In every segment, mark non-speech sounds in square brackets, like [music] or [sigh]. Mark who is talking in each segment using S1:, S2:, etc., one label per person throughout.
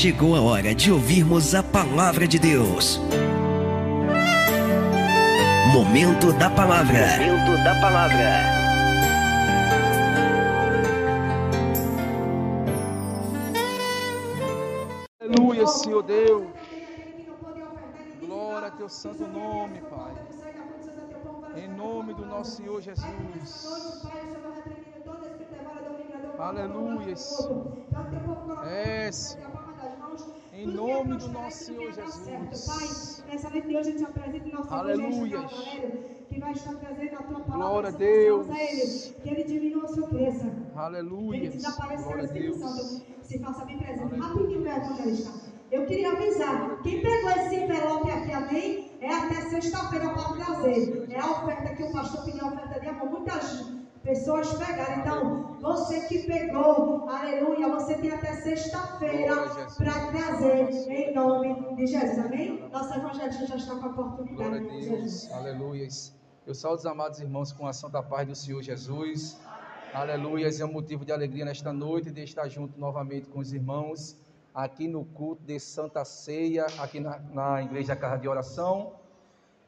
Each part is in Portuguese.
S1: chegou a hora de ouvirmos a palavra de Deus. Momento da palavra. Momento da palavra.
S2: Aleluia, Senhor Deus. Glória a teu santo nome, Pai. Em nome do nosso Senhor Jesus. Aleluia, Senhor. É, Senhor. Em nome do nosso Senhor Jesus.
S3: Pai, nessa noite de hoje a gente apresenta o nosso
S2: Aleluia.
S3: que vai estar trazendo a tua palavra.
S2: Glória a Deus.
S3: A ele, que ele diminua o seu cresça.
S2: Aleluia.
S3: Ele desapareça
S2: Glória a Deus.
S3: Santo. Se faça bem presente. Rapidinho, meu evangelista. Eu queria avisar, quem pegou esse envelope aqui, amém? É até sexta-feira para trazer. É a oferta que o pastor pediu, a oferta de amor. Muitas pessoas pegaram. Então, você que pegou, aleluia, você tem até sexta-feira para trazer em nome de Jesus, amém? Nossa evangelista já está com a oportunidade
S2: Glória a
S3: de
S2: Deus,
S3: Jesus.
S2: aleluia. Eu saúdo os amados irmãos com a santa paz do Senhor Jesus. Aleluia, é um motivo de alegria nesta noite de estar junto novamente com os irmãos aqui no culto de Santa Ceia, aqui na, na Igreja Casa de Oração.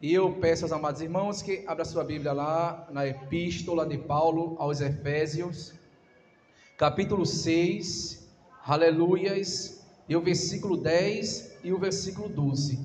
S2: E eu peço aos amados irmãos que abra sua Bíblia lá na Epístola de Paulo aos Efésios, capítulo 6, aleluias, e o versículo 10 e o versículo 12.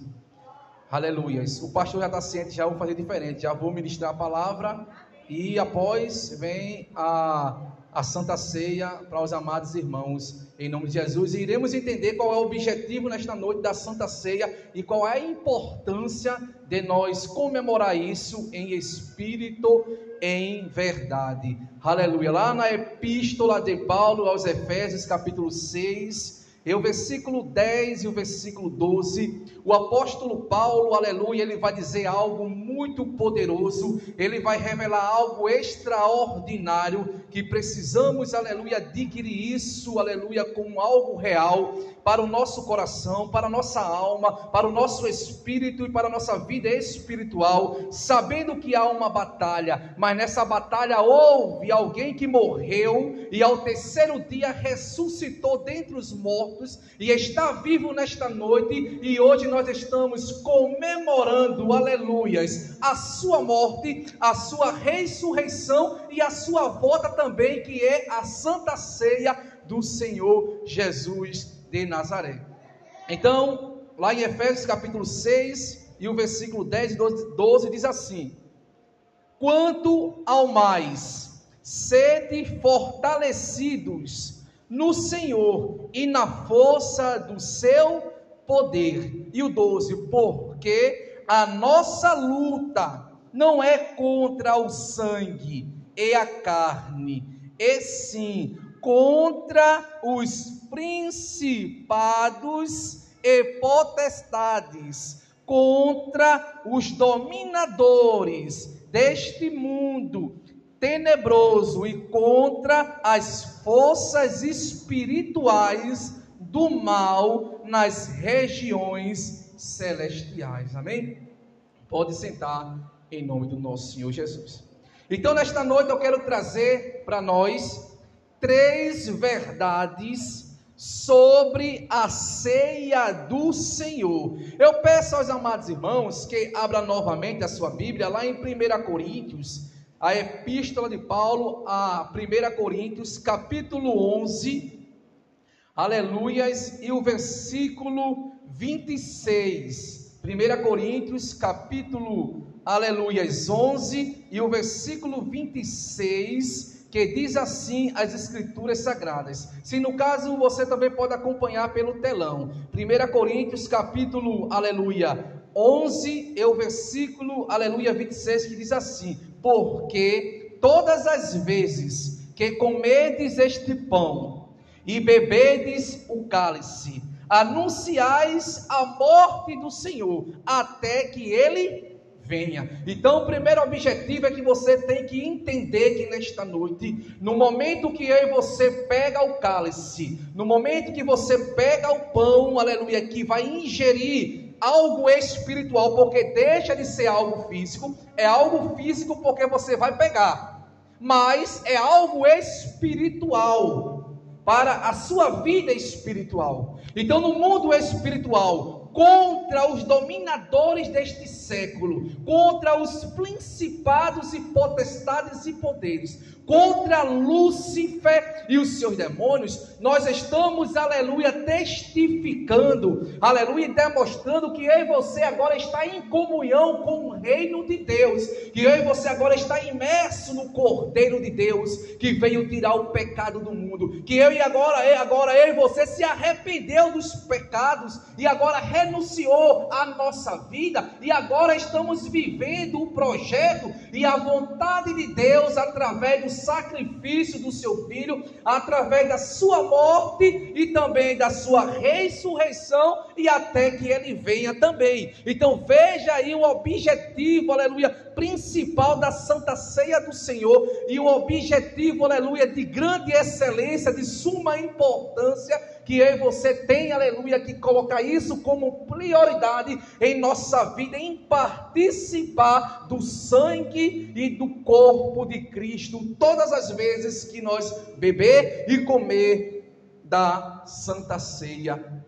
S2: Aleluias. O pastor já está ciente, já vou fazer diferente. Já vou ministrar a palavra e após vem a, a Santa Ceia para os amados irmãos. Em nome de Jesus. E iremos entender qual é o objetivo nesta noite da Santa Ceia e qual é a importância de nós comemorar isso em espírito, em verdade. Aleluia. Lá na Epístola de Paulo aos Efésios, capítulo 6. E o versículo 10 e o versículo 12, o apóstolo Paulo, aleluia, ele vai dizer algo muito poderoso, ele vai revelar algo extraordinário que precisamos, aleluia, adquirir isso, aleluia, como algo real para o nosso coração, para a nossa alma, para o nosso espírito e para a nossa vida espiritual, sabendo que há uma batalha, mas nessa batalha houve alguém que morreu e ao terceiro dia ressuscitou dentre os mortos e está vivo nesta noite e hoje nós estamos comemorando, aleluias, a sua morte, a sua ressurreição e a sua volta também, que é a santa ceia do Senhor Jesus de Nazaré. Então, lá em Efésios capítulo 6 e o versículo 10 e 12, 12 diz assim: Quanto ao mais, sede fortalecidos no Senhor e na força do seu poder. E o 12, porque a nossa luta não é contra o sangue e a carne, e sim contra os principados e potestades, contra os dominadores deste mundo tenebroso e contra as forças espirituais do mal nas regiões celestiais. Amém? Pode sentar em nome do nosso Senhor Jesus. Então, nesta noite, eu quero trazer para nós três verdades sobre a ceia do Senhor. Eu peço aos amados irmãos que abra novamente a sua Bíblia lá em 1 Coríntios, a epístola de Paulo a 1 Coríntios, capítulo 11, aleluias, e o versículo 26. 1 Coríntios, capítulo, aleluias, 11, e o versículo 26, que diz assim as escrituras sagradas. Se no caso você também pode acompanhar pelo telão. 1 Coríntios, capítulo, aleluia, 11, e o versículo, aleluia, 26, que diz assim: Porque todas as vezes que comedes este pão e bebedes o cálice, anunciais a morte do Senhor, até que ele venha. Então, o primeiro objetivo é que você tem que entender que nesta noite, no momento que eu e você pega o cálice, no momento que você pega o pão, aleluia, que vai ingerir algo espiritual, porque deixa de ser algo físico, é algo físico porque você vai pegar, mas é algo espiritual. para a sua vida espiritual. Então, no mundo espiritual, contra os dominadores deste século, contra os principados e potestades e poderes, contra Lúcifer e os seus demônios, nós estamos, aleluia, testificando, aleluia, demonstrando que eu e você agora está em comunhão com o reino de Deus, que eu e você agora está imerso no Cordeiro de Deus, que veio tirar o pecado do mundo, que eu e agora, agora eu e você se arrependeu dos pecados e agora renunciou à nossa vida e agora estamos vivendo o projeto e a vontade de Deus através do sacrifício do seu filho, através da sua morte e também da sua ressurreição e até que ele venha também. Então veja aí o objetivo, aleluia, principal da Santa Ceia do Senhor e o objetivo, aleluia, de grande excelência, de suma importância que eu e você tem, aleluia, que colocar isso como prioridade em nossa vida, em participar do sangue e do corpo de Cristo, todas as vezes que nós beber e comer da santa ceia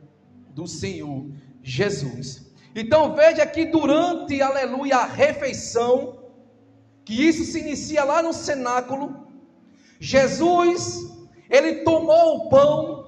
S2: do Senhor Jesus. Então veja que durante, aleluia, a refeição, que isso se inicia lá no cenáculo, Jesus, ele tomou o pão,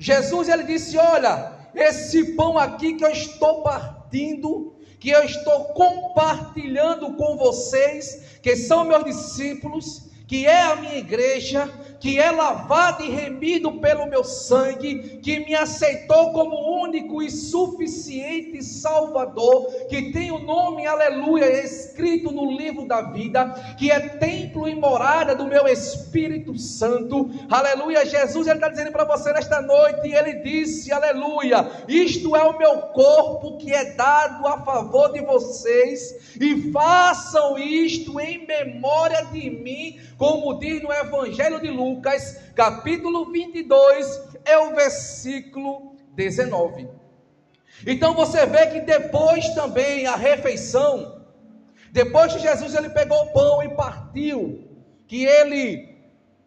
S2: Jesus ele disse: Olha, esse pão aqui que eu estou partindo, que eu estou compartilhando com vocês, que são meus discípulos, que é a minha igreja, que é lavado e remido pelo meu sangue, que me aceitou como único e suficiente Salvador, que tem o nome, aleluia, escrito no livro da vida, que é templo e morada do meu Espírito Santo, aleluia. Jesus está dizendo para você nesta noite, e ele disse, aleluia, isto é o meu corpo que é dado a favor de vocês, e façam isto em memória de mim, como diz no Evangelho de Lucas capítulo 22, é o versículo 19. Então você vê que depois também a refeição, depois que Jesus ele pegou o pão e partiu, que ele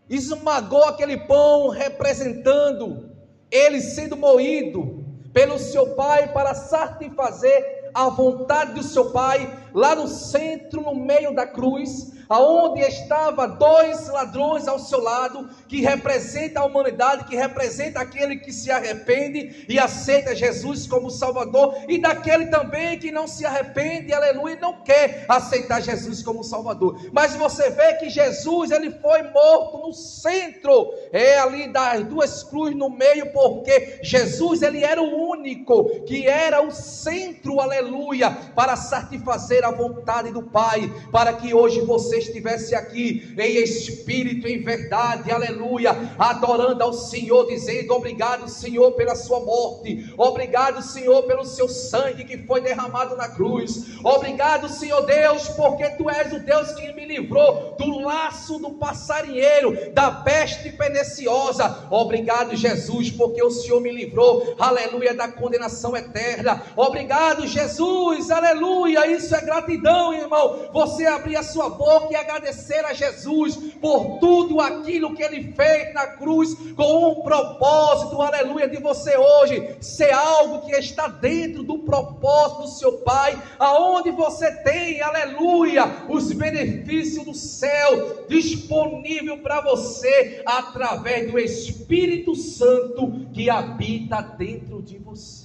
S2: esmagou aquele pão representando ele sendo moído pelo seu pai para satisfazer a vontade do seu pai, lá no centro, no meio da cruz, aonde estava dois ladrões ao seu lado, que representa a humanidade, que representa aquele que se arrepende e aceita Jesus como Salvador, e daquele também que não se arrepende, aleluia, e não quer aceitar Jesus como Salvador. Mas você vê que Jesus, ele foi morto no centro, é ali das duas cruzes no meio, porque Jesus, ele era o único que era o centro, aleluia, para satisfazer a vontade do Pai, para que hoje você você estivesse aqui em espírito, em verdade, aleluia, adorando ao Senhor, dizendo: Obrigado, Senhor, pela sua morte, obrigado, Senhor, pelo seu sangue que foi derramado na cruz, obrigado, Senhor Deus, porque tu és o Deus que me livrou do laço do passarinheiro, da peste perniciosa. Obrigado, Jesus, porque o Senhor me livrou, aleluia, da condenação eterna. Obrigado, Jesus, aleluia. Isso é gratidão, irmão. Você abrir a sua boca que agradecer a Jesus por tudo aquilo que ele fez na cruz, com um propósito, aleluia, de você hoje ser algo que está dentro do propósito do seu Pai, aonde você tem, aleluia, os benefícios do céu disponível para você através do Espírito Santo que habita dentro de você.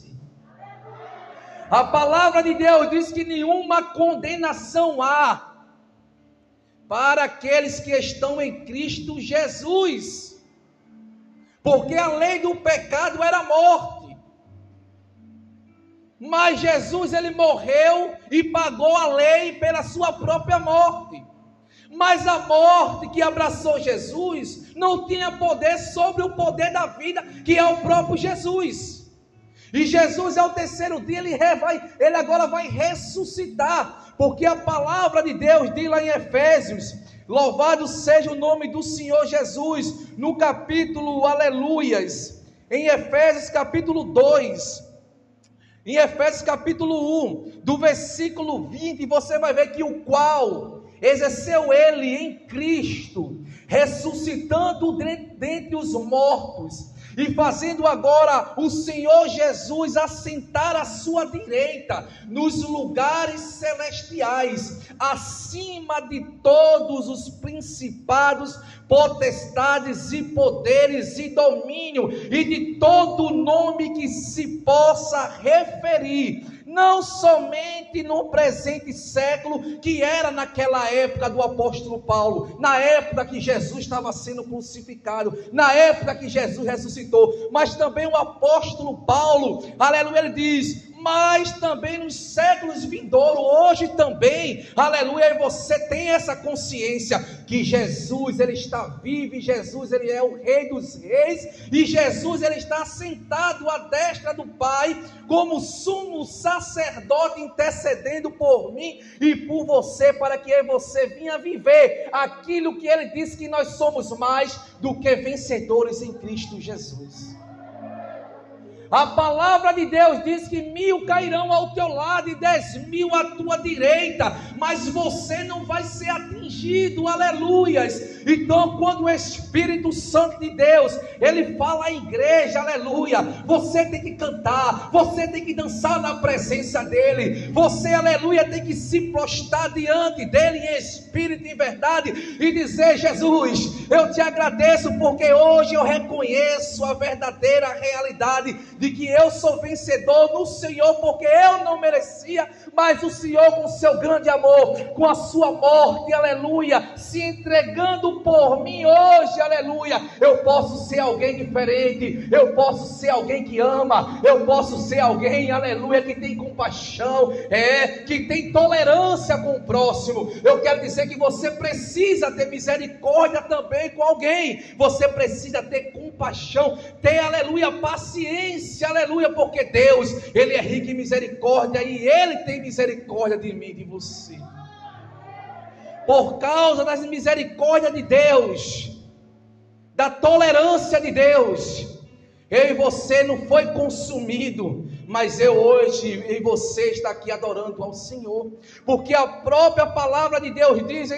S2: A palavra de Deus diz que nenhuma condenação há para aqueles que estão em Cristo Jesus. Porque a lei do pecado era morte. Mas Jesus ele morreu e pagou a lei pela sua própria morte. Mas a morte que abraçou Jesus não tinha poder sobre o poder da vida, que é o próprio Jesus. E Jesus ao terceiro dia ele, vai, ele agora vai ressuscitar porque a palavra de Deus diz lá em Efésios: Louvado seja o nome do Senhor Jesus, no capítulo Aleluias, em Efésios capítulo 2. Em Efésios capítulo 1, do versículo 20, você vai ver que o qual exerceu ele em Cristo, ressuscitando dentre os mortos e fazendo agora o Senhor Jesus assentar à sua direita nos lugares celestiais, acima de todos os principados, potestades e poderes e domínio e de todo nome que se possa referir não somente no presente século, que era naquela época do apóstolo Paulo, na época que Jesus estava sendo crucificado, na época que Jesus ressuscitou, mas também o apóstolo Paulo, aleluia, ele diz: mas também nos séculos vindouros, hoje também, aleluia, e você tem essa consciência que Jesus, ele está vivo, e Jesus, ele é o rei dos reis, e Jesus, ele está sentado à destra do Pai, como sumo sacerdote intercedendo por mim e por você, para que você venha viver aquilo que ele disse que nós somos mais do que vencedores em Cristo Jesus. A palavra de Deus diz que mil cairão ao teu lado e dez mil à tua direita, mas você não vai ser atingido, aleluias. Então, quando o Espírito Santo de Deus, ele fala à igreja, aleluia, você tem que cantar, você tem que dançar na presença dele, você, aleluia, tem que se prostrar diante dele em espírito e verdade e dizer: Jesus, eu te agradeço porque hoje eu reconheço a verdadeira realidade de que eu sou vencedor no Senhor, porque eu não merecia, mas o Senhor, com seu grande amor, com a sua morte, aleluia, se entregando por mim hoje, aleluia, eu posso ser alguém diferente, eu posso ser alguém que ama, eu posso ser alguém, aleluia, que tem compaixão, é, que tem tolerância com o próximo. Eu quero dizer que você precisa ter misericórdia também com alguém, você precisa ter compaixão, ter, aleluia, paciência, aleluia, porque Deus, Ele é rico em misericórdia e Ele tem misericórdia de mim e de você. Por causa das misericórdias de Deus, da tolerância de Deus, eu e você não foi consumido, mas eu hoje e você está aqui adorando ao Senhor, porque a própria palavra de Deus diz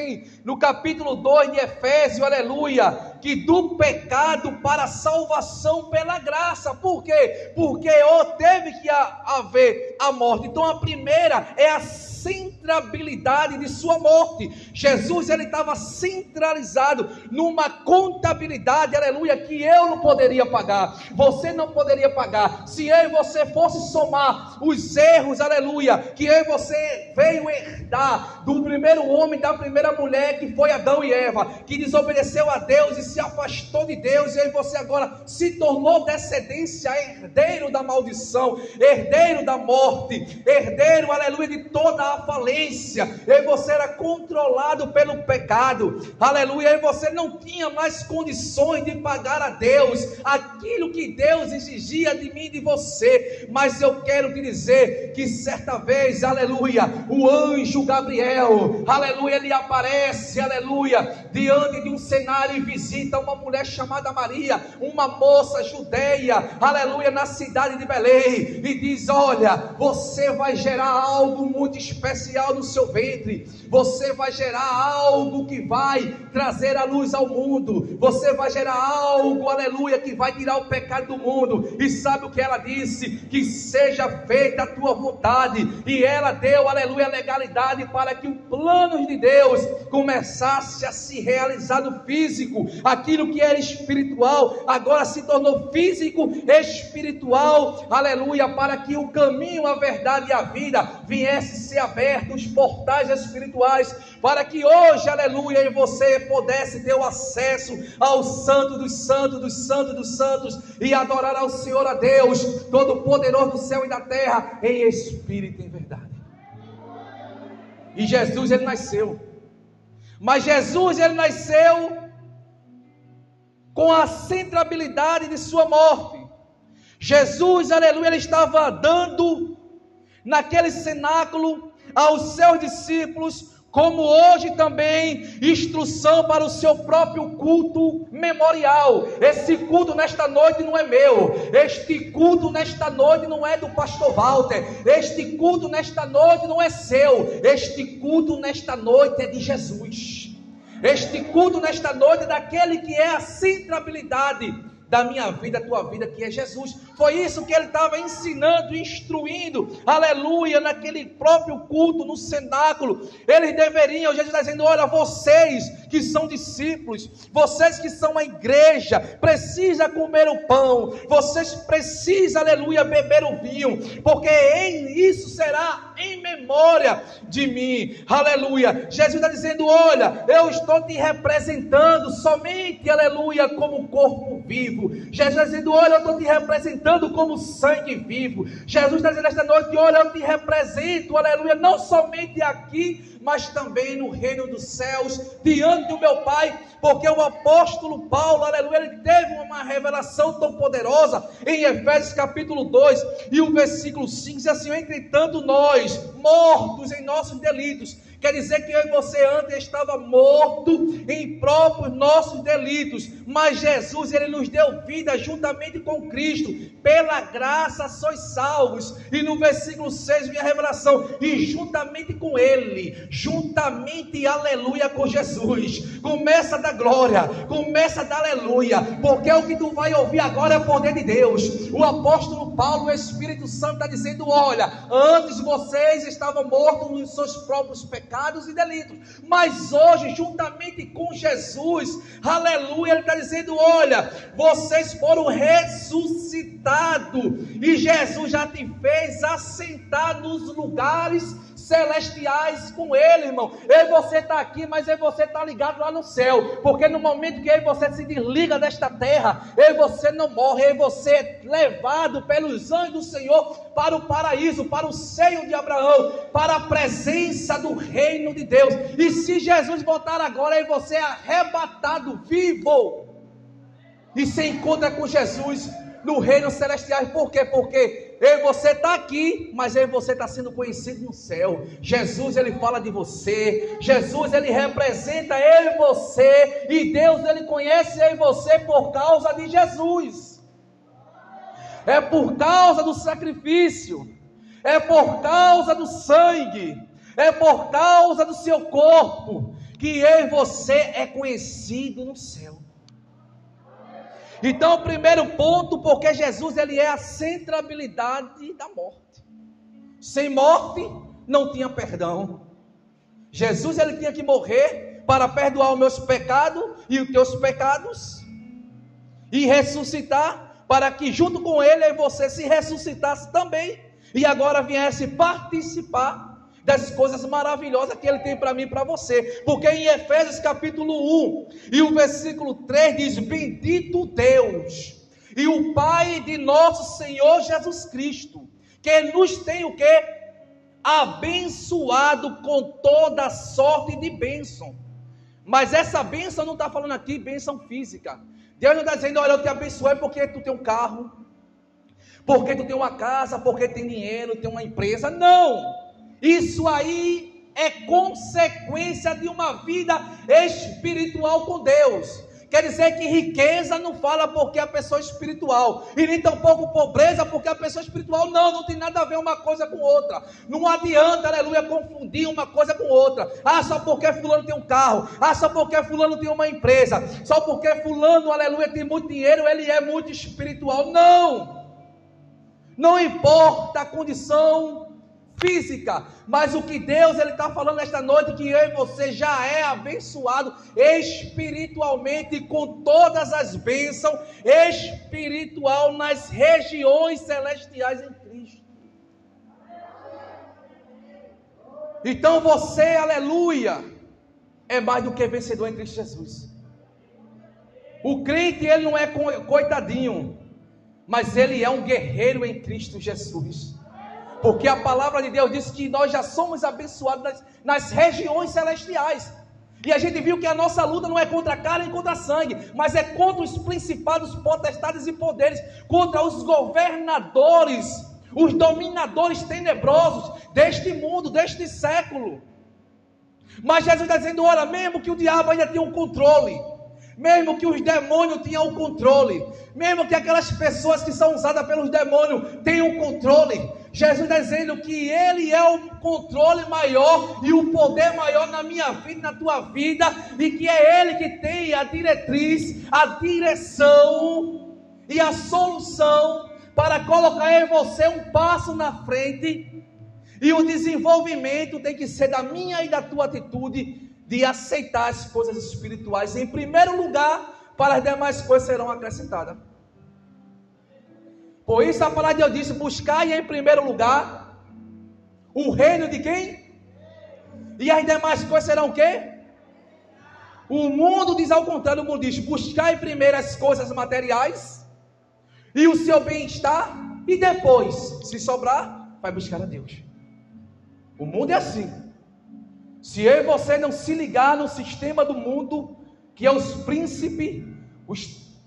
S2: no capítulo 2 de Efésios, aleluia, que do pecado para a salvação pela graça, por quê? Porque oh, teve que haver a morte, então a primeira é a centrabilidade de sua morte. Jesus ele estava centralizado numa contabilidade, aleluia, que eu não poderia pagar, você não poderia pagar. Se eu e você fosse somar os erros, aleluia, que eu e você veio herdar do primeiro homem, da primeira mulher, que foi Adão e Eva, que desobedeceu a Deus e se afastou de Deus, e aí você agora se tornou descendência, herdeiro da maldição, herdeiro da morte, herdeiro, aleluia, de toda a falência, e você era controlado pelo pecado, aleluia, e você não tinha mais condições de pagar a Deus aquilo que Deus exigia de mim e de você, mas eu quero te dizer que certa vez, aleluia, o anjo Gabriel, aleluia, ele aparece, aleluia, diante de um cenário e visita uma mulher chamada Maria, uma moça judeia, aleluia, na cidade de Belém, e diz: Olha, você vai gerar algo muito especial no seu ventre, você vai gerar algo que vai trazer a luz ao mundo, você vai gerar algo, aleluia, que vai tirar o pecado do mundo. E sabe o que ela disse? Que seja feita a tua vontade, e ela deu, aleluia, legalidade para que o plano de Deus começasse a se realizar no físico, aquilo que era espiritual agora se tornou físico, espiritual, aleluia, para que o caminho, a verdade e a vida viesse ser aberto, os portais espirituais, para que hoje, aleluia, você pudesse ter o acesso ao Santo dos Santos, dos Santos dos Santos, e adorar ao Senhor, a Deus, Todo-Poderoso do céu e da terra, em espírito e em verdade. E Jesus, ele nasceu. Mas Jesus, ele nasceu com a centrabilidade de sua morte. Jesus, aleluia, ele estava dando naquele cenáculo aos seus discípulos como hoje também instrução para o seu próprio culto memorial. Esse culto nesta noite não é meu, este culto nesta noite não é do pastor Walter, este culto nesta noite não é seu, este culto nesta noite é de Jesus. Este culto nesta noite daquele que é a centralidade da minha vida, a tua vida, que é Jesus. Foi isso que ele estava ensinando, instruindo, aleluia, naquele próprio culto, no cenáculo. Eles deveriam, Jesus está dizendo: olha, vocês que são discípulos, vocês que são a igreja, precisa comer o pão, vocês precisam, aleluia, beber o vinho, porque em isso será em memória de mim, aleluia. Jesus está dizendo: olha, eu estou te representando somente, aleluia, como corpo vivo. Jesus está dizendo: Olha, eu estou te representando como sangue vivo. Jesus está dizendo esta noite: Olha, eu te represento, aleluia, não somente aqui, mas também no reino dos céus, diante do meu Pai, porque o apóstolo Paulo, aleluia, ele teve uma revelação tão poderosa em Efésios capítulo 2 e o versículo 5 diz assim: Entretanto, nós, mortos em nossos delitos, Quer dizer que eu e você antes estava morto em próprios nossos delitos, mas Jesus ele nos deu vida juntamente com Cristo. Pela graça sois salvos. E no versículo 6 vem a revelação, e juntamente com ele, juntamente aleluia com Jesus. Começa da glória, começa da aleluia, porque o que tu vai ouvir agora é o poder de Deus. O apóstolo Paulo, o Espírito Santo está dizendo: "Olha, antes vocês estavam mortos nos seus próprios pecados, pecados e delitos. Mas hoje, juntamente com Jesus, aleluia, ele está dizendo: olha, vocês foram ressuscitados, e Jesus já te fez assentar nos lugares celestiais com Ele, irmão. Eu e você está aqui, mas eu e você está ligado lá no céu. Porque no momento que eu e você se desliga desta terra, eu e você não morre, eu e você é levado pelos anjos do Senhor para o paraíso, para o seio de Abraão, para a presença do reino de Deus. E se Jesus voltar agora, eu e você é arrebatado vivo. E se encontra com Jesus no reino celestial. Por quê? Porque eu e você está aqui, mas eu e você está sendo conhecido no céu. Jesus, ele fala de você. Jesus, ele representa eu e você. E Deus, ele conhece eu e você por causa de Jesus. É por causa do sacrifício. É por causa do sangue. É por causa do seu corpo. Que eu e você é conhecido no céu. Então, o primeiro ponto, porque Jesus ele é a centralidade da morte. Sem morte não tinha perdão. Jesus ele tinha que morrer para perdoar os meus pecados e os teus pecados e ressuscitar para que junto com ele você se ressuscitasse também e agora viesse participar das coisas maravilhosas que ele tem para mim e para você. Porque em Efésios capítulo 1 e o versículo 3 diz: Bendito Deus e o Pai de nosso Senhor Jesus Cristo, que nos tem o que? Abençoado com toda sorte de bênção. Mas essa bênção não está falando aqui bênção física. Deus não está dizendo, olha, eu te abençoei porque tu tem um carro, porque tu tem uma casa, porque tem dinheiro, tem uma empresa. Não! Isso aí é consequência de uma vida espiritual com Deus. Quer dizer que riqueza não fala porque a pessoa é espiritual, e nem tampouco pobreza porque a pessoa é espiritual. Não, não tem nada a ver uma coisa com outra. Não adianta, aleluia, confundir uma coisa com outra. Ah, só porque Fulano tem um carro. Ah, só porque Fulano tem uma empresa. Só porque Fulano, aleluia, tem muito dinheiro, ele é muito espiritual. Não! Não importa a condição física, mas o que Deus ele está falando nesta noite que eu e você já é abençoado espiritualmente com todas as bênçãos espiritual nas regiões celestiais em Cristo. Então você, aleluia, é mais do que vencedor em Cristo Jesus. O crente ele não é coitadinho, mas ele é um guerreiro em Cristo Jesus. Porque a palavra de Deus diz que nós já somos abençoados nas, nas regiões celestiais. E a gente viu que a nossa luta não é contra a carne e contra sangue, mas é contra os principados, potestades e poderes, contra os governadores, os dominadores tenebrosos deste mundo, deste século. Mas Jesus está dizendo: olha, mesmo que o diabo ainda tenha um controle, mesmo que os demônios tenham o controle, mesmo que aquelas pessoas que são usadas pelos demônios tenham o controle, Jesus está dizendo que Ele é o controle maior e o poder maior na minha vida, na tua vida, e que é Ele que tem a diretriz, a direção e a solução para colocar em você um passo na frente. E o desenvolvimento tem que ser da minha e da tua atitude de aceitar as coisas espirituais em primeiro lugar, para as demais coisas serão acrescentadas. Por isso a palavra de Deus disse: buscai em primeiro lugar o reino de quem? E as demais coisas serão o quê? O mundo diz ao contrário, o mundo diz: buscai primeiro as coisas materiais e o seu bem-estar, e depois, se sobrar, vai buscar a Deus. O mundo é assim. Se eu e você não se ligar no sistema do mundo, que é os príncipes, os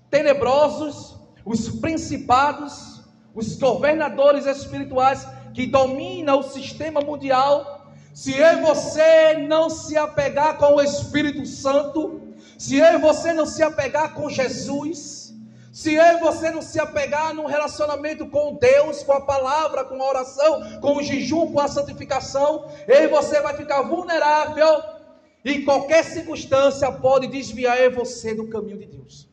S2: tenebrosos, os principados, os governadores espirituais que dominam o sistema mundial, se eu e você não se apegar com o Espírito Santo, se eu e você não se apegar com Jesus, se eu e você não se apegar num relacionamento com Deus, com a palavra, com a oração, com o jejum, com a santificação, eu e você vai ficar vulnerável e qualquer circunstância pode desviar você do caminho de Deus.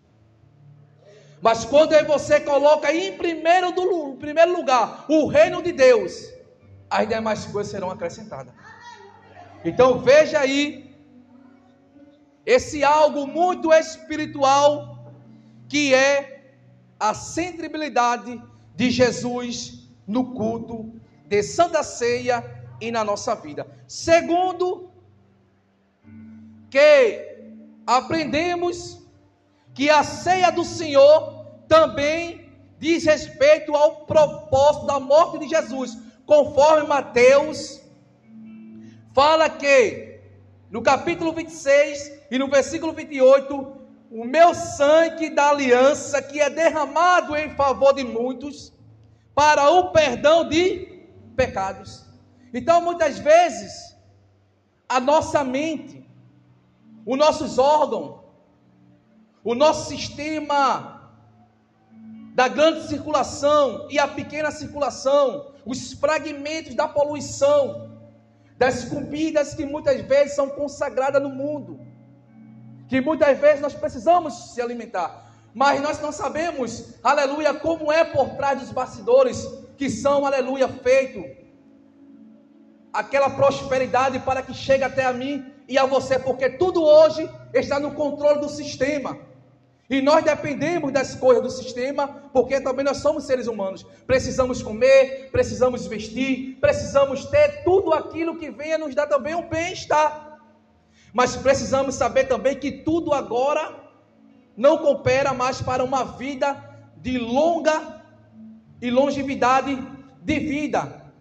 S2: Mas quando você coloca em primeiro, do, em primeiro lugar o reino de Deus, as demais coisas serão acrescentadas. Então veja aí esse algo muito espiritual que é a centralidade de Jesus no culto de Santa Ceia e na nossa vida. Segundo, que aprendemos que a ceia do Senhor também diz respeito ao propósito da morte de Jesus, conforme Mateus fala que no capítulo 26 e no versículo 28 o meu sangue da aliança que é derramado em favor de muitos para o perdão de pecados. Então, muitas vezes, a nossa mente, os nossos órgãos, o nosso sistema da grande circulação e a pequena circulação, os fragmentos da poluição, das comidas que muitas vezes são consagradas no mundo, que muitas vezes nós precisamos se alimentar, mas nós não sabemos, aleluia, como é por trás dos bastidores que são, aleluia, feito aquela prosperidade para que chegue até a mim e a você, porque tudo hoje está no controle do sistema. E nós dependemos das coisas do sistema, porque também nós somos seres humanos. Precisamos comer, precisamos vestir, precisamos ter tudo aquilo que venha nos dar também um bem-estar. Mas precisamos saber também que tudo agora não coopera mais para uma vida de longa e longevidade de vida.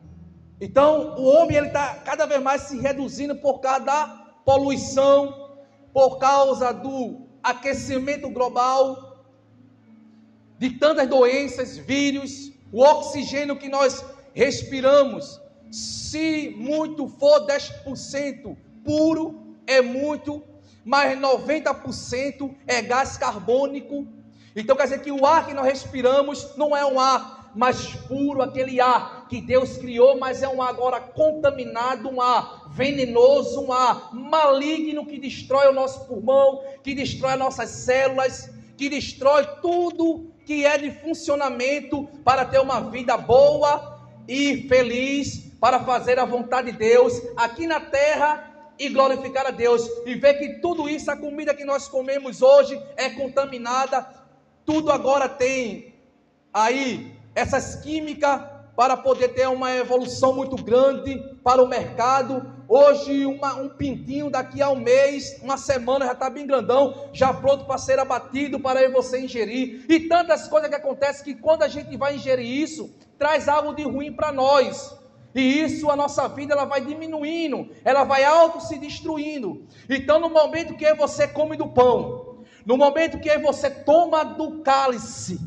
S2: Então, o homem ele está cada vez mais se reduzindo por causa da poluição, por causa do aquecimento global, de tantas doenças, vírus, o oxigênio que nós respiramos, se muito for 10% puro, é muito, mas 90% é gás carbônico. Então quer dizer que o ar que nós respiramos não é um ar mais puro, aquele ar que Deus criou, mas é um ar agora contaminado, um ar venenoso, um ar maligno que destrói o nosso pulmão, que destrói as nossas células, que destrói tudo que é de funcionamento para ter uma vida boa e feliz, para fazer a vontade de Deus aqui na terra e glorificar a Deus. E ver que tudo isso, a comida que nós comemos hoje é contaminada, tudo agora tem aí essas químicas para poder ter uma evolução muito grande para o mercado. Hoje, uma, um pintinho daqui a um mês, uma semana já está bem grandão, já pronto para ser abatido para você ingerir. E tantas coisas que acontecem que quando a gente vai ingerir isso, traz algo de ruim para nós. E isso a nossa vida ela vai diminuindo, ela vai auto se destruindo. Então no momento que você come do pão, no momento que você toma do cálice,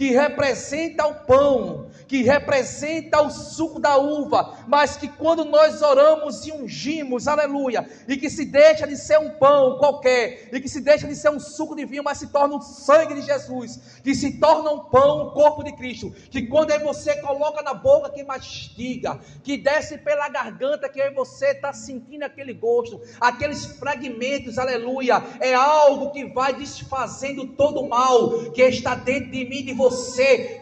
S2: que representa o pão, que representa o suco da uva, mas que quando nós oramos e ungimos, aleluia, e que se deixa de ser um pão qualquer, e que se deixa de ser um suco de vinho, mas se torna o sangue de Jesus, que se torna um pão, o corpo de Cristo, que quando aí você coloca na boca, que mastiga, que desce pela garganta, que aí você está sentindo aquele gosto, aqueles fragmentos, aleluia, é algo que vai desfazendo todo o mal que está dentro de mim, de você,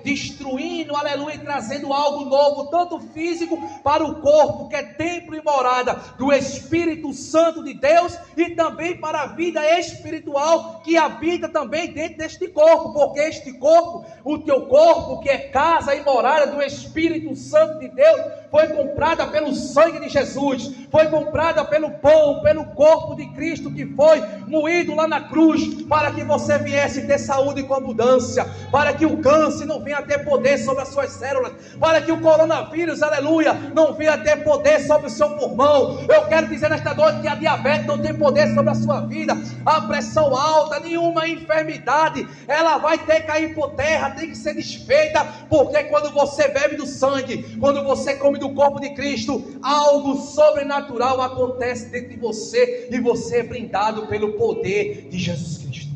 S2: destruindo, aleluia trazendo algo novo, tanto físico para o corpo, que é templo e morada do Espírito Santo de Deus, e também para a vida espiritual que habita também dentro deste corpo, porque este corpo, o teu corpo, que é casa e morada do Espírito Santo de Deus, foi comprada pelo sangue de Jesus, foi comprada pelo pão, pelo corpo de Cristo que foi moído lá na cruz, para que você viesse ter saúde com abundância, para que o câncer não venha ter poder sobre as suas células, para que o coronavírus, aleluia, não venha ter poder sobre o seu pulmão. Eu quero dizer nesta noite que a diabetes não tem poder sobre a sua vida, a pressão alta, nenhuma enfermidade, ela vai ter que cair por terra, tem que ser desfeita, porque quando você bebe do sangue, quando você come do corpo de Cristo, algo sobrenatural acontece dentro de você e você é brindado pelo poder de Jesus Cristo.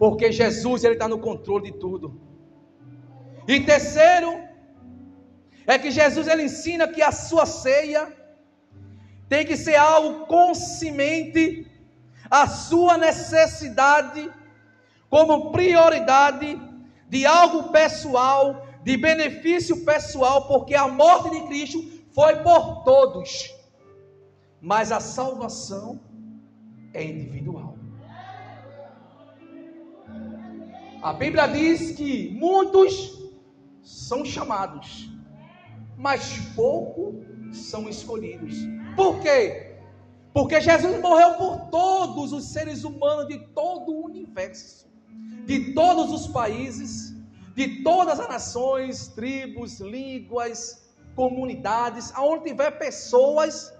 S2: Porque Jesus ele está no controle de tudo. E terceiro, é que Jesus ele ensina que a sua ceia tem que ser algo consciente, a sua necessidade como prioridade de algo pessoal, de benefício pessoal, porque a morte de Cristo foi por todos, mas a salvação é individual. A Bíblia diz que muitos são chamados, mas pouco são escolhidos. Por quê? Porque Jesus morreu por todos os seres humanos de todo o universo, de todos os países, de todas as nações, tribos, línguas, comunidades, aonde tiver pessoas,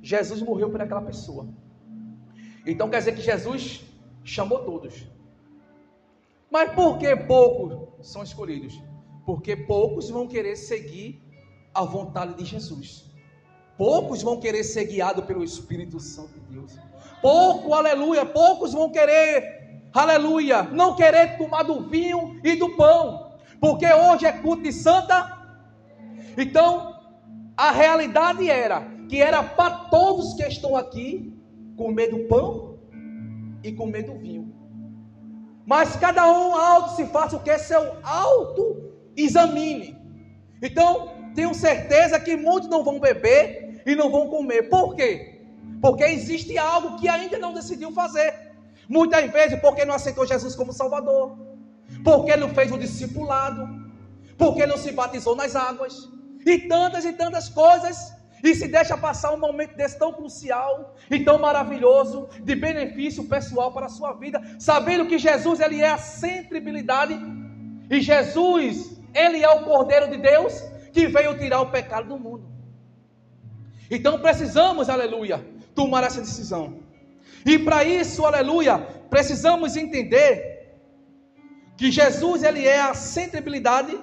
S2: Jesus morreu por aquela pessoa. Então quer dizer que Jesus chamou todos. Mas por que poucos são escolhidos? Porque poucos vão querer seguir a vontade de Jesus. Poucos vão querer ser guiados pelo Espírito Santo de Deus. Pouco, aleluia, poucos vão querer, aleluia, não querer tomar do vinho e do pão. Porque hoje é culto de santa. Então, a realidade era que era para todos que estão aqui comer do pão e comer do vinho. Mas cada um alto se faça o que é seu alto examine. Então, tenho certeza que muitos não vão beber e não vão comer. Por quê? Porque existe algo que ainda não decidiu fazer. Muitas vezes porque não aceitou Jesus como Salvador, porque não fez o discipulado, porque não se batizou nas águas, e tantas e tantas coisas, e se deixa passar um momento desse tão crucial e tão maravilhoso, de benefício pessoal para a sua vida, sabendo que Jesus ele é a centribilidade, e Jesus ele é o Cordeiro de Deus que veio tirar o pecado do mundo. Então precisamos, aleluia, tomar essa decisão. E para isso, aleluia, precisamos entender que Jesus ele é a centralidade.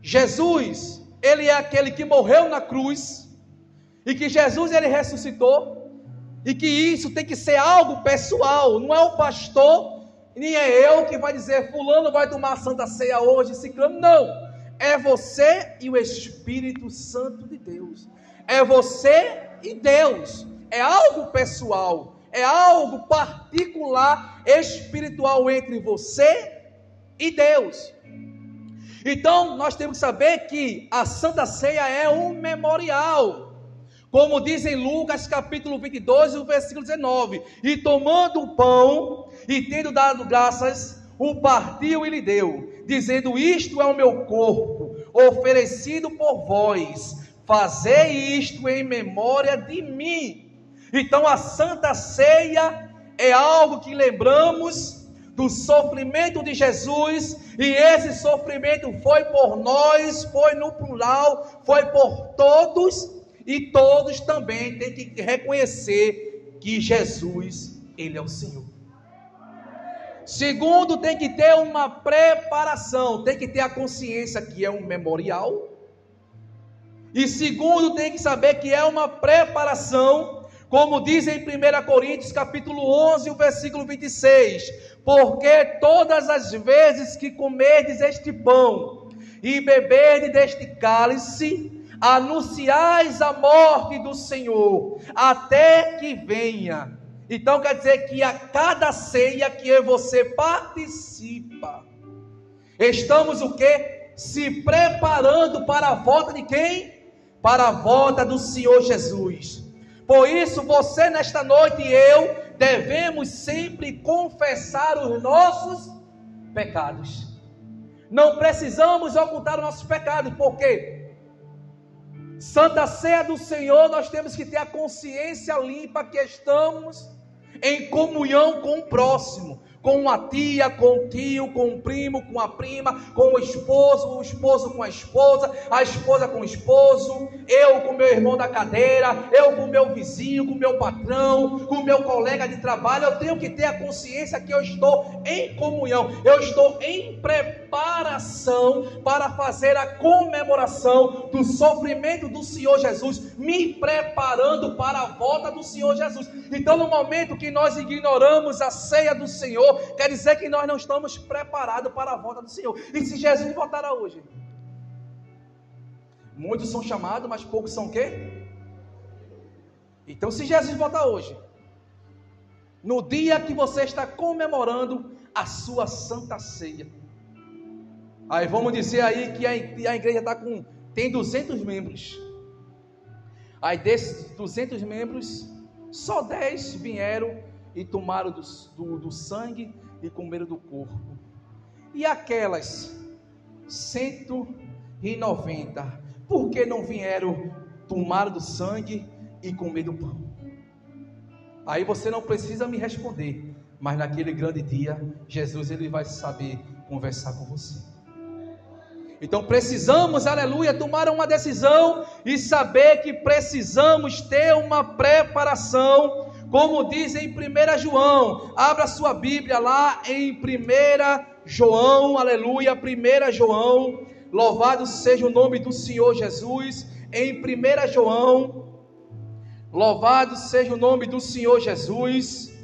S2: Jesus, ele é aquele que morreu na cruz e que Jesus ele ressuscitou e que isso tem que ser algo pessoal, não é o pastor nem é eu que vai dizer, fulano vai tomar a Santa Ceia hoje, ciclano, não. É você e o Espírito Santo de Deus. É você e Deus. É algo pessoal, é algo particular, espiritual entre você e Deus. Então, nós temos que saber que a Santa Ceia é um memorial. Como diz em Lucas capítulo 22, o versículo 19: E tomando o pão e tendo dado graças, o partiu e lhe deu, dizendo: Isto é o meu corpo, oferecido por vós, fazei isto em memória de mim. Então a santa ceia é algo que lembramos do sofrimento de Jesus, e esse sofrimento foi por nós, foi no plural, foi por todos e todos também têm que reconhecer que Jesus, Ele é o Senhor. Segundo, tem que ter uma preparação, tem que ter a consciência que é um memorial. E segundo, tem que saber que é uma preparação, como diz em 1 Coríntios, capítulo 11, o versículo 26, porque todas as vezes que comerdes este pão e beberdes deste cálice, anunciais a morte do Senhor, até que venha. Então quer dizer que a cada ceia que você participa, estamos o que? Se preparando para a volta de quem? Para a volta do Senhor Jesus. Por isso, você nesta noite e eu devemos sempre confessar os nossos pecados. Não precisamos ocultar os nossos pecados, porque Santa Ceia do Senhor, nós temos que ter a consciência limpa que estamos em comunhão com o próximo com a tia, com o tio, com o primo, com a prima, com o esposo, o esposo com a esposa, a esposa com o esposo, eu com meu irmão da cadeira, eu com meu vizinho, com meu patrão, com meu colega de trabalho. Eu tenho que ter a consciência que eu estou em comunhão, eu estou em preparação para fazer a comemoração do sofrimento do Senhor Jesus, me preparando para a volta do Senhor Jesus. Então, no momento que nós ignoramos a ceia do Senhor, quer dizer que nós não estamos preparados para a volta do Senhor. E se Jesus voltar hoje? Muitos são chamados, mas poucos são quê? Então, se Jesus voltar hoje, no dia que você está comemorando a sua santa ceia, aí vamos dizer aí que a, a igreja está com tem 200 membros. Aí desses 200 membros, só 10 vieram e tomaram do, do, do sangue e comeram do corpo. E aquelas 190, por que não vieram tomar do sangue e comer do pão? Aí você não precisa me responder, mas naquele grande dia, Jesus ele vai saber conversar com você. Então precisamos, aleluia, tomar uma decisão e saber que precisamos ter uma preparação como diz em 1 João, abra sua Bíblia lá em 1 João, aleluia, 1 João, louvado seja o nome do Senhor Jesus, em 1 João, louvado seja o nome do Senhor Jesus,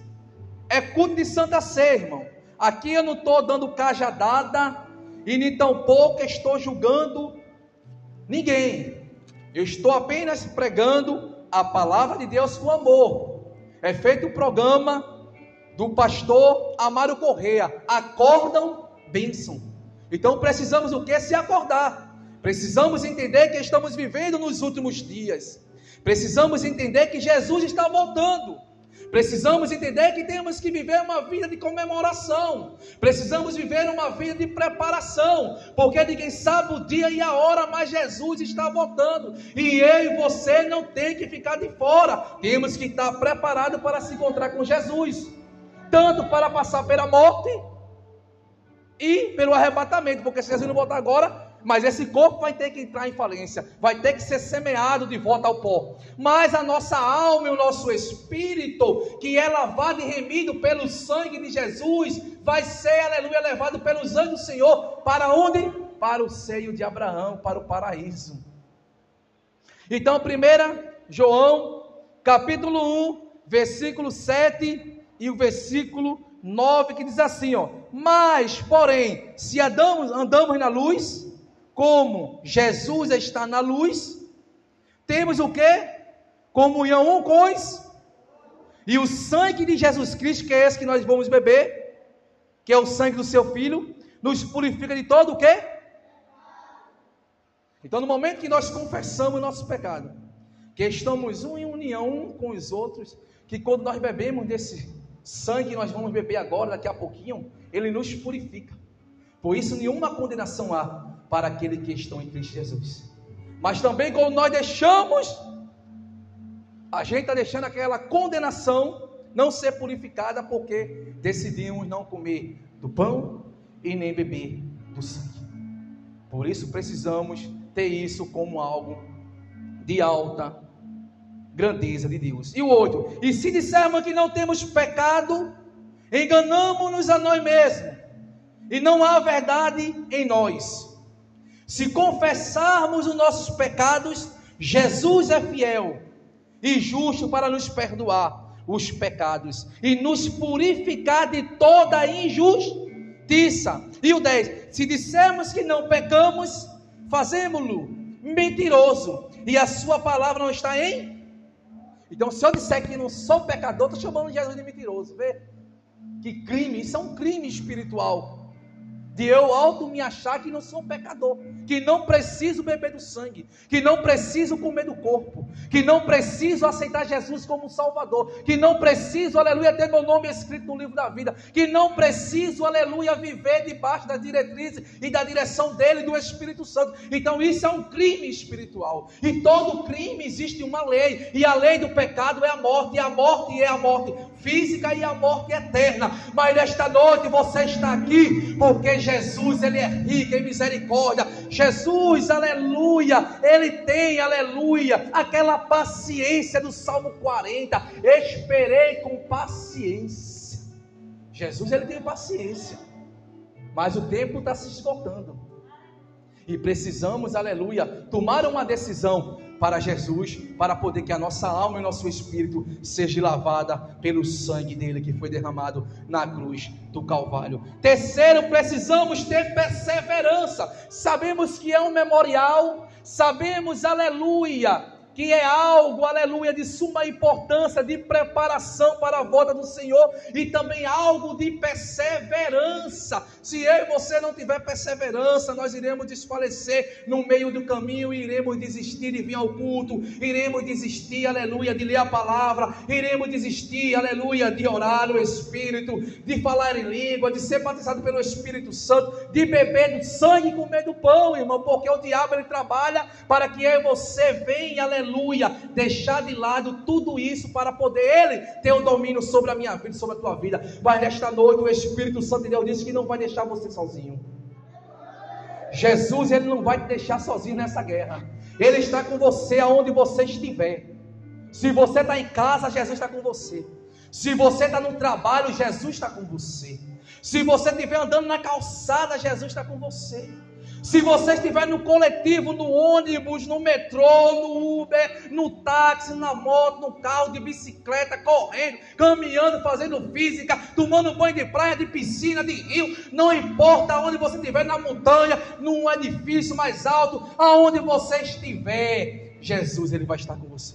S2: é culto de Santa Ceia, irmão, aqui eu não estou dando cajadada, e nem tampouco estou julgando ninguém, eu estou apenas pregando a palavra de Deus com amor, é feito o programa do pastor Amaro Correia. Acordam, bênção. Então precisamos o que? Se acordar. Precisamos entender que estamos vivendo nos últimos dias. Precisamos entender que Jesus está voltando. Precisamos entender que temos que viver uma vida de comemoração. Precisamos viver uma vida de preparação. Porque ninguém sabe o dia e a hora, mas Jesus está voltando. E eu e você não tem que ficar de fora. Temos que estar preparados para se encontrar com Jesus. Tanto para passar pela morte e pelo arrebatamento. Porque se Jesus não voltar agora, mas esse corpo vai ter que entrar em falência, vai ter que ser semeado de volta ao pó. Mas a nossa alma e o nosso espírito, que é lavado e remido pelo sangue de Jesus, vai ser, aleluia, levado pelos anjos do Senhor, para onde? Para o seio de Abraão, para o paraíso. Então, 1 João, capítulo 1, versículo 7 e o versículo 9, que diz assim: ó, Mas, porém, se andamos, andamos na luz, como Jesus está na luz, temos o que? Comunhão um com os. E o sangue de Jesus Cristo, que é esse que nós vamos beber, que é o sangue do seu filho, nos purifica de todo o quê? Então, no momento que nós confessamos o nosso pecado, que estamos um em união um com os outros, que quando nós bebemos desse sangue que nós vamos beber agora, daqui a pouquinho, ele nos purifica. Por isso, nenhuma condenação há para aquele que estão em Cristo Jesus. Mas também quando nós deixamos, a gente está deixando aquela condenação não ser purificada porque decidimos não comer do pão e nem beber do sangue. Por isso precisamos ter isso como algo de alta grandeza de Deus. E o outro, e se dissermos que não temos pecado, enganamos-nos a nós mesmos e não há verdade em nós. Se confessarmos os nossos pecados, Jesus é fiel e justo para nos perdoar os pecados e nos purificar de toda injustiça. E o 10: se dissermos que não pecamos, fazemos-lo mentiroso e a sua palavra não está em. Então, se eu disser que não sou pecador, estou chamando Jesus de mentiroso. Vê que crime, isso é um crime espiritual de eu alto me achar que não sou pecador, que não preciso beber do sangue, que não preciso comer do corpo, que não preciso aceitar Jesus como Salvador, que não preciso, aleluia, ter meu nome escrito no livro da vida, que não preciso, aleluia, viver debaixo da diretriz e da direção dele, do Espírito Santo. Então isso é um crime espiritual. E todo crime existe uma lei, e a lei do pecado é a morte, e a morte é a morte física e a morte eterna. Mas nesta noite você está aqui porque Jesus, ele é rico em misericórdia. Jesus, aleluia, ele tem, aleluia, aquela paciência do Salmo 40. Esperei com paciência. Jesus, ele tem paciência. Mas o tempo está se esgotando. E precisamos, aleluia, tomar uma decisão para Jesus, para poder que a nossa alma e nosso espírito seja lavada pelo sangue dele que foi derramado na cruz do Calvário. Terceiro, precisamos ter perseverança. Sabemos que é um memorial, sabemos, aleluia, que é algo, aleluia, de suma importância, de preparação para a volta do Senhor e também algo de perseverança. Se eu e você não tiver perseverança, nós iremos desfalecer no meio do caminho iremos desistir de vir ao culto, iremos desistir, aleluia, de ler a palavra, iremos desistir, aleluia, de orar no Espírito, de falar em língua, de ser batizado pelo Espírito Santo, de beber do sangue e comer do pão, irmão, porque o diabo ele trabalha para que eu e você venha, aleluia aleluia, deixar de lado tudo isso para poder Ele ter o domínio sobre a minha vida, sobre a tua vida. Mas nesta noite o Espírito Santo de Deus disse que não vai deixar você sozinho. Jesus, Ele não vai te deixar sozinho nessa guerra. Ele está com você aonde você estiver. Se você está em casa, Jesus está com você. Se você está no trabalho, Jesus está com você. Se você estiver andando na calçada, Jesus está com você. Se você estiver no coletivo, no ônibus, no metrô, no Uber, no táxi, na moto, no carro, de bicicleta, correndo, caminhando, fazendo física, tomando banho de praia, de piscina, de rio, não importa onde você estiver, na montanha, num edifício mais alto, aonde você estiver, Jesus ele vai estar com você.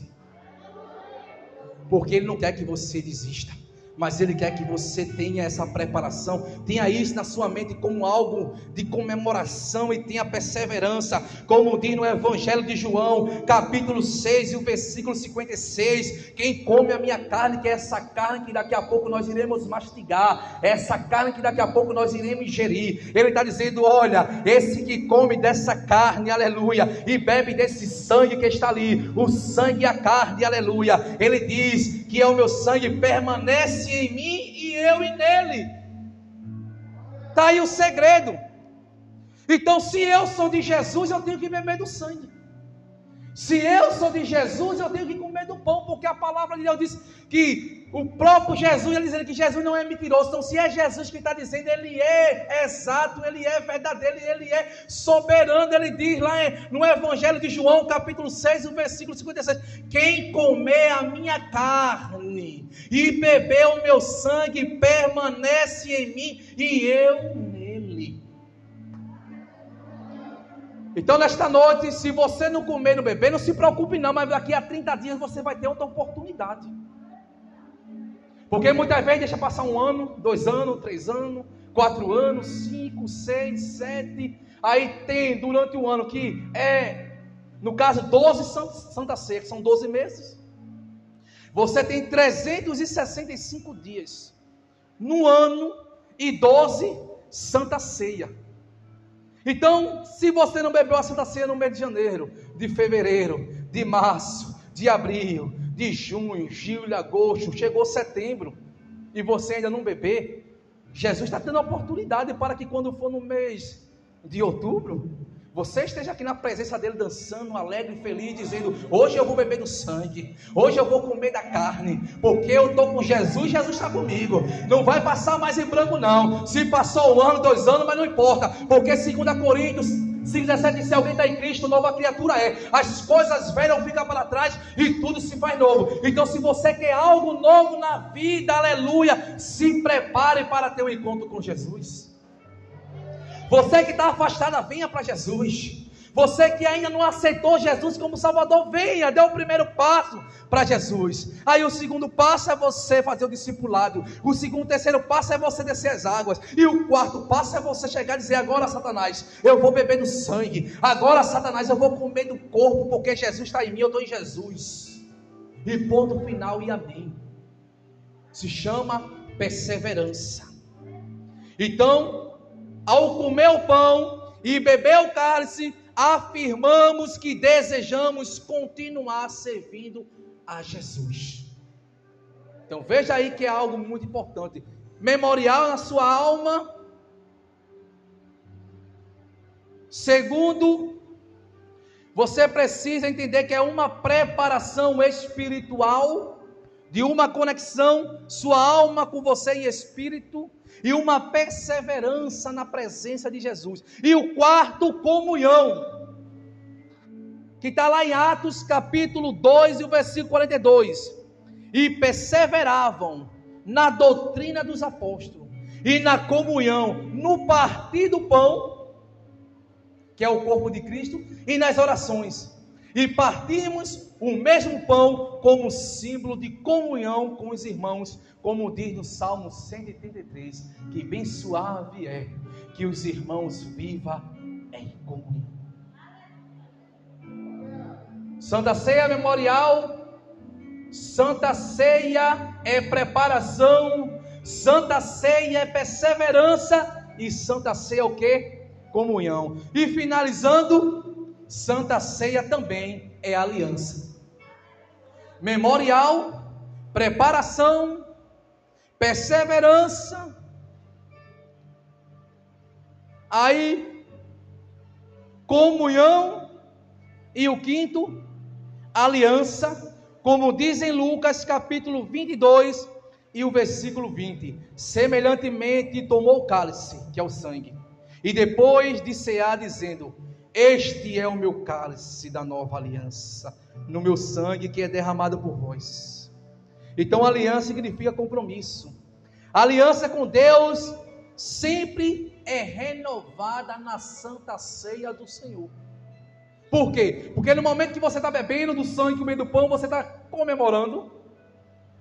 S2: Porque ele não quer que você desista mas Ele quer que você tenha essa preparação, tenha isso na sua mente como algo de comemoração e tenha perseverança, como diz no Evangelho de João, capítulo 6 e o versículo 56: quem come a minha carne, que é essa carne que daqui a pouco nós iremos mastigar, essa carne que daqui a pouco nós iremos ingerir. Ele está dizendo: olha, esse que come dessa carne, aleluia, e bebe desse sangue que está ali, o sangue e a carne, aleluia. Ele diz que é o meu sangue, permanece em mim e eu e nele. Está aí o segredo. Então, se eu sou de Jesus, eu tenho que beber do sangue. Se eu sou de Jesus, eu tenho que comer do pão, porque a palavra de Deus diz que o próprio Jesus, ele dizendo que Jesus não é mentiroso. Então, se é Jesus que está dizendo, ele é exato, ele é verdadeiro, ele é soberano. Ele diz lá no Evangelho de João, capítulo 6, o versículo 56: Quem comer a minha carne e beber o meu sangue, permanece em mim e eu nele. Então, nesta noite, se você não comer no beber, não se preocupe, não, mas daqui a 30 dias você vai ter outra oportunidade. Porque muitas vezes deixa passar um ano, dois anos, três anos, quatro anos, cinco, seis, sete. Aí tem durante o ano que é, no caso, 12 Santa Ceia, são 12 meses. Você tem 365 dias no ano e 12 Santa Ceia. Então, se você não bebeu a Santa Ceia no mês de janeiro, de fevereiro, de março, de abril, de junho, julho, agosto, chegou setembro, e você ainda não beber, Jesus está tendo a oportunidade para que quando for no mês de outubro, você esteja aqui na presença dele dançando, alegre e feliz, dizendo: Hoje eu vou beber do sangue, hoje eu vou comer da carne, porque eu estou com Jesus, Jesus está comigo. Não vai passar mais em branco, não. Se passou um ano, dois anos, mas não importa, porque segundo Coríntios 5,17 se alguém está em Cristo, nova criatura é. As coisas velhas ficam para trás e tudo se faz novo. Então, se você quer algo novo na vida, aleluia, se prepare para ter um encontro com Jesus. Você que está afastada, venha para Jesus. Você que ainda não aceitou Jesus como Salvador, venha, dê o primeiro passo para Jesus. Aí o segundo passo é você fazer o discipulado. O segundo, terceiro passo é você descer as águas. E o quarto passo é você chegar e dizer: agora, Satanás, eu vou beber do sangue. Agora, Satanás, eu vou comer do corpo, porque Jesus está em mim, eu estou em Jesus. E ponto final e amém. Se chama perseverança. Então, ao comer o pão e beber o cálice, afirmamos que desejamos continuar servindo a Jesus. Então veja aí que é algo muito importante. Memorial na sua alma. Segundo, você precisa entender que é uma preparação espiritual de uma conexão sua alma com você em espírito e uma perseverança na presença de Jesus. E o quarto, comunhão, que está lá em Atos capítulo 2 e o versículo 42. E perseveravam na doutrina dos apóstolos e na comunhão, no partir do pão, que é o corpo de Cristo, e nas orações. E partimos o mesmo pão como símbolo de comunhão com os irmãos como diz no Salmo 133, que bem suave é que os irmãos vivam em comunhão. Santa Ceia Memorial, Santa Ceia é preparação, Santa Ceia é perseverança e Santa Ceia é o que? Comunhão. E finalizando, Santa Ceia também é aliança. Memorial, preparação, perseverança. Aí, comunhão. E o quinto, aliança. Como diz em Lucas capítulo 22 e o versículo 20: Semelhantemente tomou o cálice, que é o sangue, e depois de cear, dizendo: Este é o meu cálice da nova aliança, no meu sangue que é derramado por vós. Então, aliança significa compromisso. Aliança com Deus sempre é renovada na santa ceia do Senhor. Por quê? Porque no momento que você está bebendo do sangue, comendo do pão, você está comemorando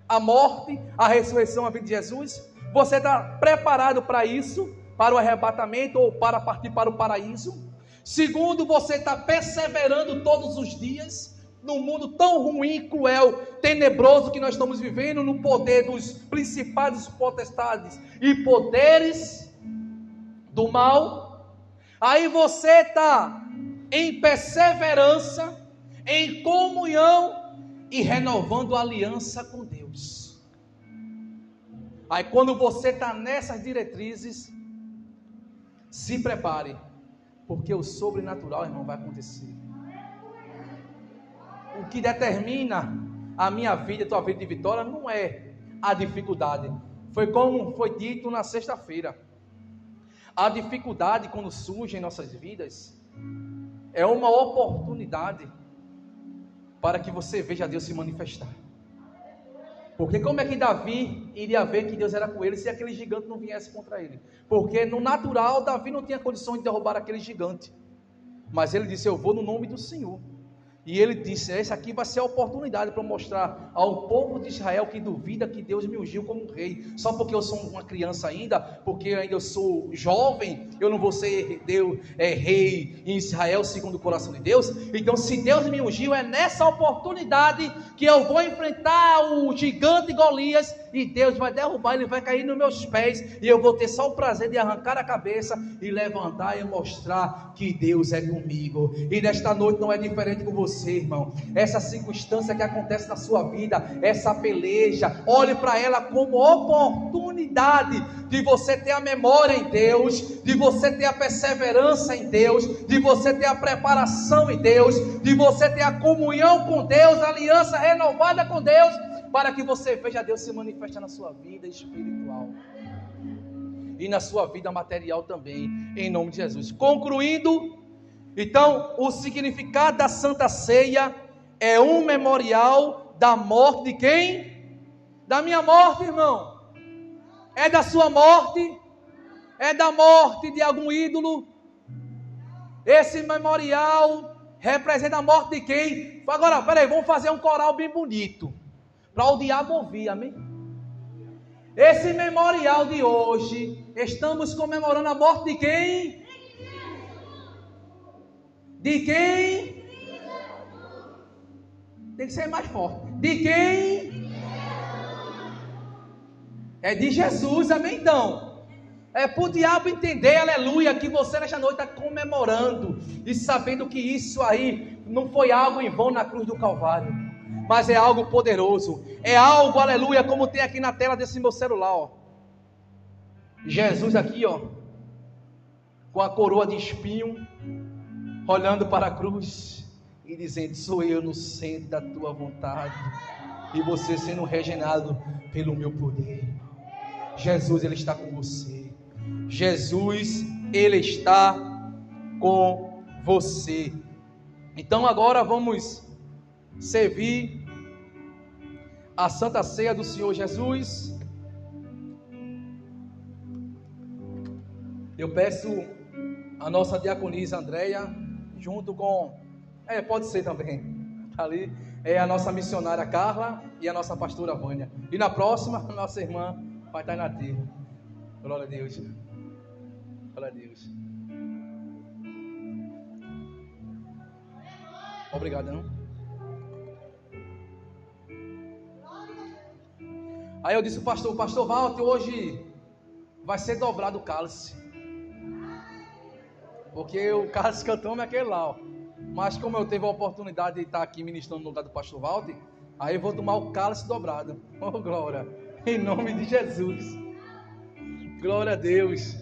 S2: a morte, a ressurreição, a vida de Jesus. Você está preparado para isso, para o arrebatamento ou para partir para o paraíso. Segundo, você está perseverando todos os dias no mundo tão ruim, cruel, tenebroso que nós estamos vivendo, no poder dos principados potestades e poderes do mal, aí você está em perseverança, em comunhão e renovando aliança com Deus. Aí quando você está nessas diretrizes, se prepare, porque o sobrenatural, irmão, vai acontecer o que determina a minha vida, a tua vida de vitória, não é a dificuldade. Foi como foi dito na sexta-feira. A dificuldade, quando surge em nossas vidas, é uma oportunidade para que você veja Deus se manifestar. Porque como é que Davi iria ver que Deus era com ele se aquele gigante não viesse contra ele? Porque no natural, Davi não tinha condições de derrubar aquele gigante. Mas ele disse: Eu vou no nome do Senhor. E ele disse: Essa aqui vai ser a oportunidade para mostrar ao povo de Israel que duvida que Deus me ungiu como rei, só porque eu sou uma criança ainda, porque ainda eu sou jovem, eu não vou ser Deus, é, rei em Israel segundo o coração de Deus. Então, se Deus me ungiu, é nessa oportunidade que eu vou enfrentar o gigante Golias e Deus vai derrubar, ele vai cair nos meus pés, e eu vou ter só o prazer de arrancar a cabeça e levantar e mostrar que Deus é comigo. E nesta noite não é diferente com você, irmão. Essa circunstância que acontece na sua vida, essa peleja, olhe para ela como oportunidade de você ter a memória em Deus, de você ter a perseverança em Deus, de você ter a preparação em Deus, de você ter a comunhão com Deus, a aliança renovada com Deus, para que você veja Deus se manifestar na sua vida espiritual e na sua vida material também, em nome de Jesus. Concluindo, então, o significado da Santa Ceia é um memorial da morte de quem? Da minha morte, irmão. É da sua morte? É da morte de algum ídolo? Esse memorial representa a morte de quem? Agora, peraí, vamos fazer um coral bem bonito. Para o diabo ouvir, amém? Esse memorial de hoje, estamos comemorando a morte de quem? De quem? Tem que ser mais forte. De quem? É de Jesus, amém? Então, é para o diabo entender, aleluia, que você nesta noite está comemorando e sabendo que isso aí não foi algo em vão na cruz do Calvário, mas é algo poderoso, é algo, aleluia, como tem aqui na tela desse meu celular, ó. Jesus aqui, ó, com a coroa de espinho, olhando para a cruz e dizendo: Sou eu no centro da tua vontade, e você sendo regenerado pelo meu poder. Jesus, Ele está com você. Jesus, Ele está com você. Então agora vamos servir a Santa Ceia do Senhor Jesus. Eu peço a nossa diaconisa Andréia, junto com, é, pode ser também, tá ali, é a nossa missionária Carla e a nossa pastora Vânia. E na próxima, [laughs] nossa irmã vai estar na terra. Glória a Deus. Glória a Deus. Obrigado, não? Aí eu disse, pastor, pastor Walter, hoje vai ser dobrado o cálice. Porque o [laughs] cálice que eu tomo é aquele lá, ó. Mas como eu tive a oportunidade de estar aqui ministrando no lugar do pastor Walter, aí eu vou tomar o cálice dobrado. [laughs] Oh, glória. Em nome de Jesus. Glória a Deus.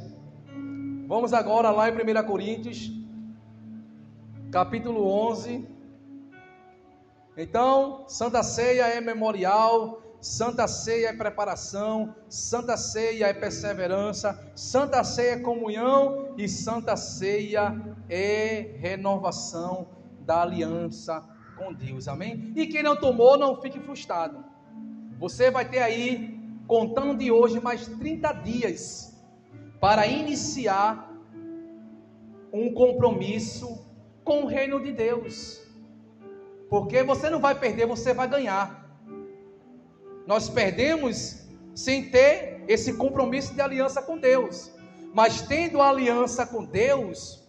S2: Vamos agora lá em 1 Coríntios, capítulo 11. Então, Santa Ceia é memorial, Santa Ceia é preparação, Santa Ceia é perseverança, Santa Ceia é comunhão e Santa Ceia é renovação da aliança com Deus. Amém? E quem não tomou, não fique frustrado. Você vai ter aí, contando de hoje, mais 30 dias para iniciar um compromisso com o reino de Deus. Porque você não vai perder, você vai ganhar. Nós perdemos sem ter esse compromisso de aliança com Deus. Mas tendo a aliança com Deus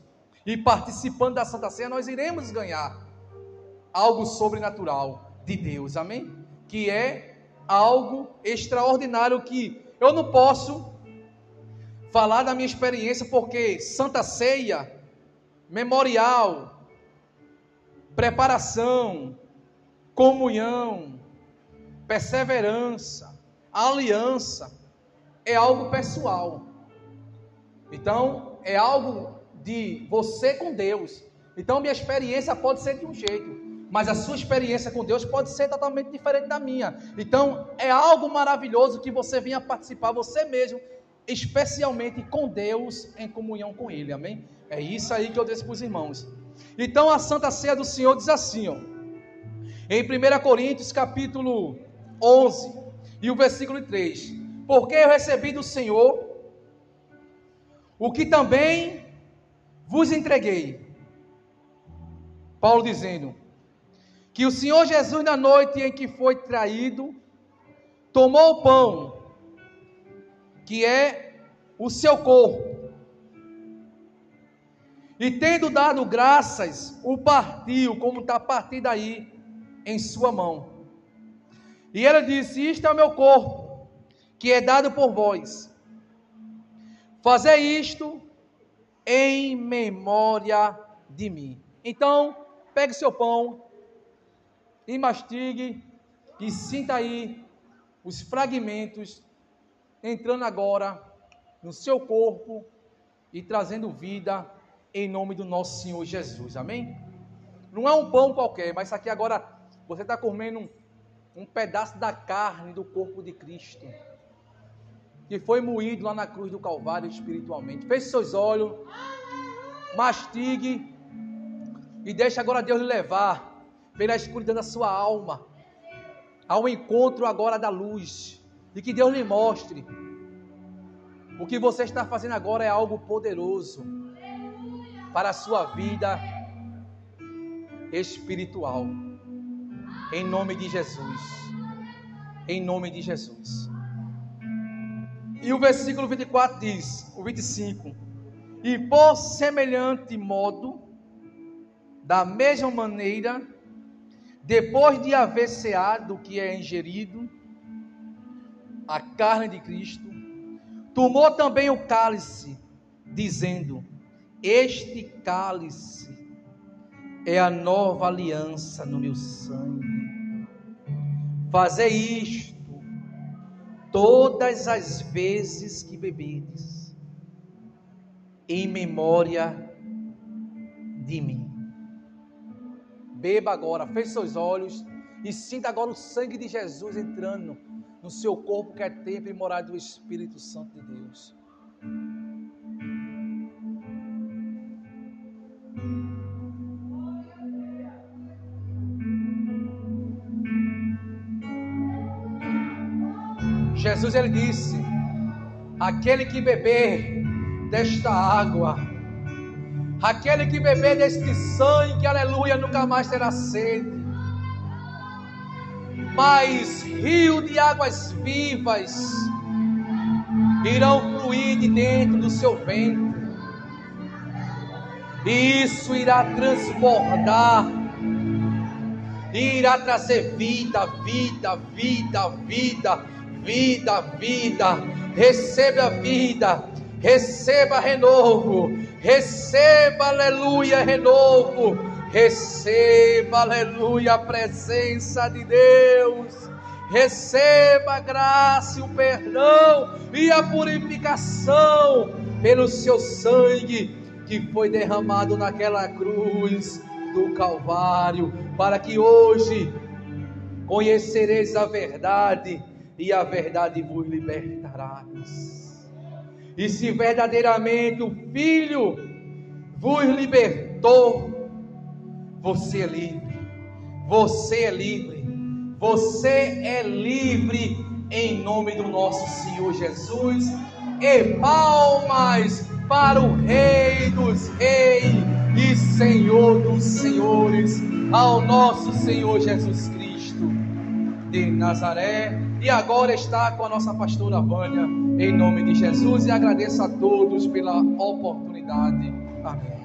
S2: e participando da Santa Ceia, nós iremos ganhar algo sobrenatural de Deus. Amém? Que é algo extraordinário que eu não posso falar da minha experiência porque Santa Ceia, memorial, preparação, comunhão, perseverança, aliança, é algo pessoal. Então, é algo de você com Deus. Então, minha experiência pode ser de um jeito, mas a sua experiência com Deus pode ser totalmente diferente da minha. Então, é algo maravilhoso que você venha participar você mesmo, especialmente com Deus, em comunhão com Ele. Amém? É isso aí que eu disse para os irmãos. Então, a Santa Ceia do Senhor diz assim, ó, em 1 Coríntios, capítulo 11 e o versículo 3. Porque eu recebi do Senhor o que também vos entreguei. Paulo dizendo que o Senhor Jesus, na noite em que foi traído, tomou o pão, que é o seu corpo, e tendo dado graças, o partiu, como está partido aí, em sua mão. E ele disse: Isto é o meu corpo, que é dado por vós. Fazer isto em memória de mim. Então, pegue seu pão e mastigue e sinta aí os fragmentos entrando agora no seu corpo e trazendo vida em nome do nosso Senhor Jesus. Amém? Não é um pão qualquer, mas aqui agora você está comendo um, um pedaço da carne do corpo de Cristo, que foi moído lá na cruz do Calvário espiritualmente. Feche seus olhos, mastigue e deixe agora Deus lhe levar pela escuridão da sua alma ao encontro agora da luz e que Deus lhe mostre o que você está fazendo agora é algo poderoso para a sua vida espiritual. Em nome de Jesus. Em nome de Jesus. E o versículo 24 diz, o 25: E por semelhante modo, da mesma maneira, depois de haver ceado o que é ingerido, a carne de Cristo, tomou também o cálice, dizendo: Este cálice é a nova aliança no meu sangue. Fazer isto todas as vezes que bebedes, em memória de mim. Beba agora, feche seus olhos e sinta agora o sangue de Jesus entrando no seu corpo que é templo e morada do Espírito Santo de Deus. Jesus ele disse: aquele que beber desta água, aquele que beber deste sangue, aleluia, nunca mais terá sede. Mas rio de águas vivas irão fluir de dentro do seu ventre. E isso irá transbordar irá trazer vida, vida, vida, vida vida, vida, receba vida, receba renovo, receba, aleluia, renovo, receba, aleluia, a presença de Deus, receba a graça, o perdão e a purificação pelo seu sangue que foi derramado naquela cruz do Calvário, para que hoje conhecereis a verdade e a verdade vos libertarás. E se verdadeiramente o Filho vos libertou, você é livre. Você é livre. Você é livre em nome do nosso Senhor Jesus. E palmas para o Rei dos Reis e Senhor dos Senhores, ao nosso Senhor Jesus Cristo de Nazaré e agora está com a nossa pastora Vânia, em nome de Jesus, e agradeço a todos pela oportunidade. Amém.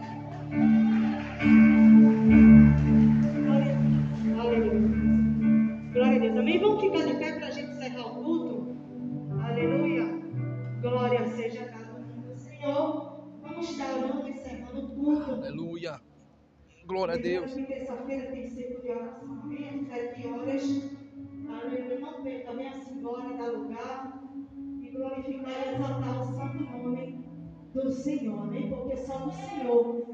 S3: Glória a Deus. Amém. Vamos ficar de pé para a gente encerrar o culto. Aleluia. Glória seja a cada um do Senhor. Vamos estar orando, encerrando o culto.
S2: Aleluia. Glória a Deus.
S3: Terça-feira tem sido de oração. Amém. Sete horas. Aleluia. Não perca, venha assim embora, dar lugar e glorificar e exaltar o santo nome do Senhor, amém? Porque só no Senhor